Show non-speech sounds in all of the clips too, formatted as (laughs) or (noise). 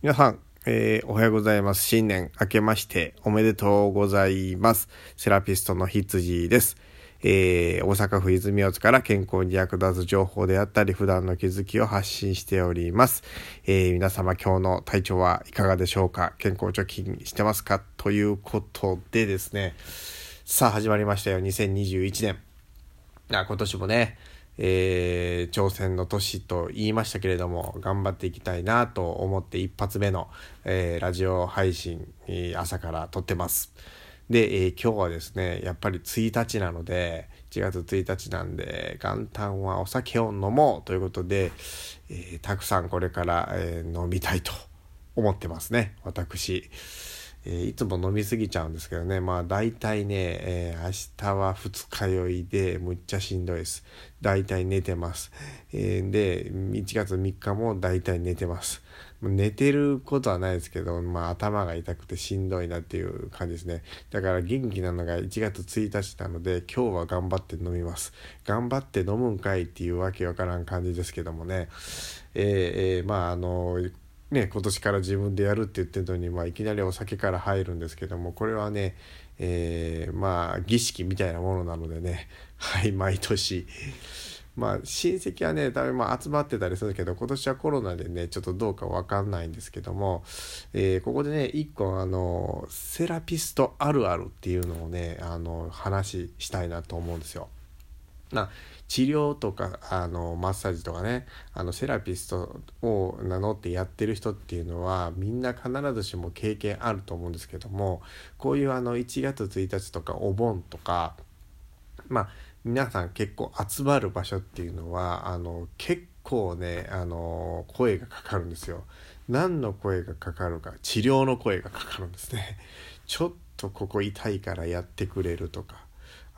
皆さん、えー、おはようございます。新年明けましておめでとうございます。セラピストの羊です。えー、大阪府泉大津から健康に役立つ情報であったり、普段の気づきを発信しております。えー、皆様今日の体調はいかがでしょうか？健康貯金してますか？ということでですね、さあ始まりましたよ、2021年。あ今年もね、えー、挑戦の年と言いましたけれども、頑張っていきたいなと思って一発目の、えー、ラジオ配信、朝から撮ってます。で、えー、今日はですね、やっぱり1日なので、1月1日なんで、元旦はお酒を飲もうということで、えたくさんこれから、え飲みたいと思ってますね、私。えー、いつも飲みすぎちゃうんですけどね、まあ大体ね、えー、明日は二日酔いでむっちゃしんどいです。大体寝てます。えー、で、1月3日も大体寝てます。寝てることはないですけど、まあ頭が痛くてしんどいなっていう感じですね。だから元気なのが1月1日なので、今日は頑張って飲みます。頑張って飲むんかいっていうわけわからん感じですけどもね。えー、えー、まああのね、今年から自分でやるって言ってるのに、まあ、いきなりお酒から入るんですけどもこれはね、えー、まあ儀式みたいなものなのでね (laughs) はい毎年まあ親戚はね多分まあ集まってたりするけど今年はコロナでねちょっとどうか分かんないんですけども、えー、ここでね一個あのセラピストあるあるっていうのをねあの話したいなと思うんですよ。な治療とかあのマッサージとかねあのセラピストを名乗ってやってる人っていうのはみんな必ずしも経験あると思うんですけどもこういうあの1月1日とかお盆とかまあ皆さん結構集まる場所っていうのはあの結構ねあの声がかかるんですよ。何の声がかかるか治療の声がかかるんですね。ちょっとここ痛いからやってくれるとか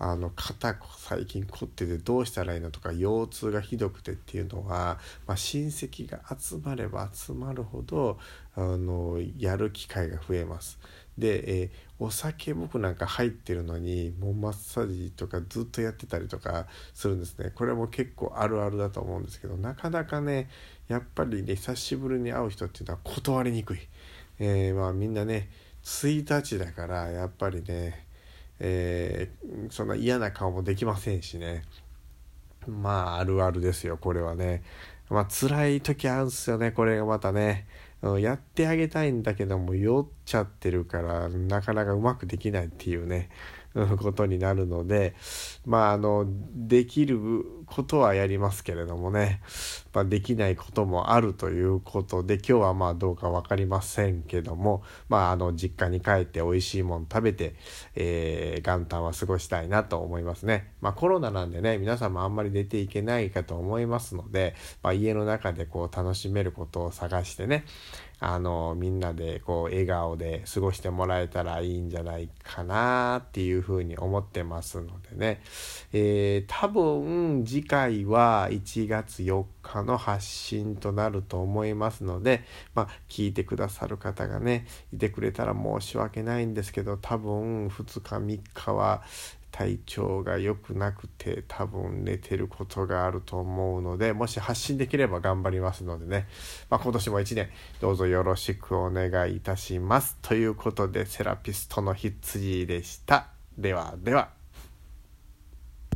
あの肩最近凝っててどうしたらいいのとか腰痛がひどくてっていうのは、まあ、親戚が集まれば集まるほどあのやる機会が増えます。で、えー、お酒僕なんか入ってるのにもうマッサージとかずっとやってたりとかするんですねこれも結構あるあるだと思うんですけどなかなかねやっぱりね久しぶりに会う人っていうのは断りにくい、えー、まあみんなね1日だからやっぱりねえー、そんな嫌な顔もできませんしね。まああるあるですよこれはね。まあ辛い時あるんすよねこれがまたね。やってあげたいんだけども酔っちゃってるからなかなかうまくできないっていうね。ことになるので。まああのできることはやりますけれどもね、まあ、できないこともあるということで今日はまあどうか分かりませんけどもまああの実家に帰って美味しいもん食べて、えー、元旦は過ごしたいなと思いますね。まあ、コロナなんでね皆さんもあんまり出ていけないかと思いますので、まあ、家の中でこう楽しめることを探してねあのみんなでこう笑顔で過ごしてもらえたらいいんじゃないかなっていうふうに思ってますのでね、えー、多分次次回は1月4日の発信となると思いますので、まあ、聞いてくださる方がねいてくれたら申し訳ないんですけど多分2日3日は体調が良くなくて多分寝てることがあると思うのでもし発信できれば頑張りますのでね、まあ、今年も1年どうぞよろしくお願いいたします。ということでセラピストの羊でした。ではでは。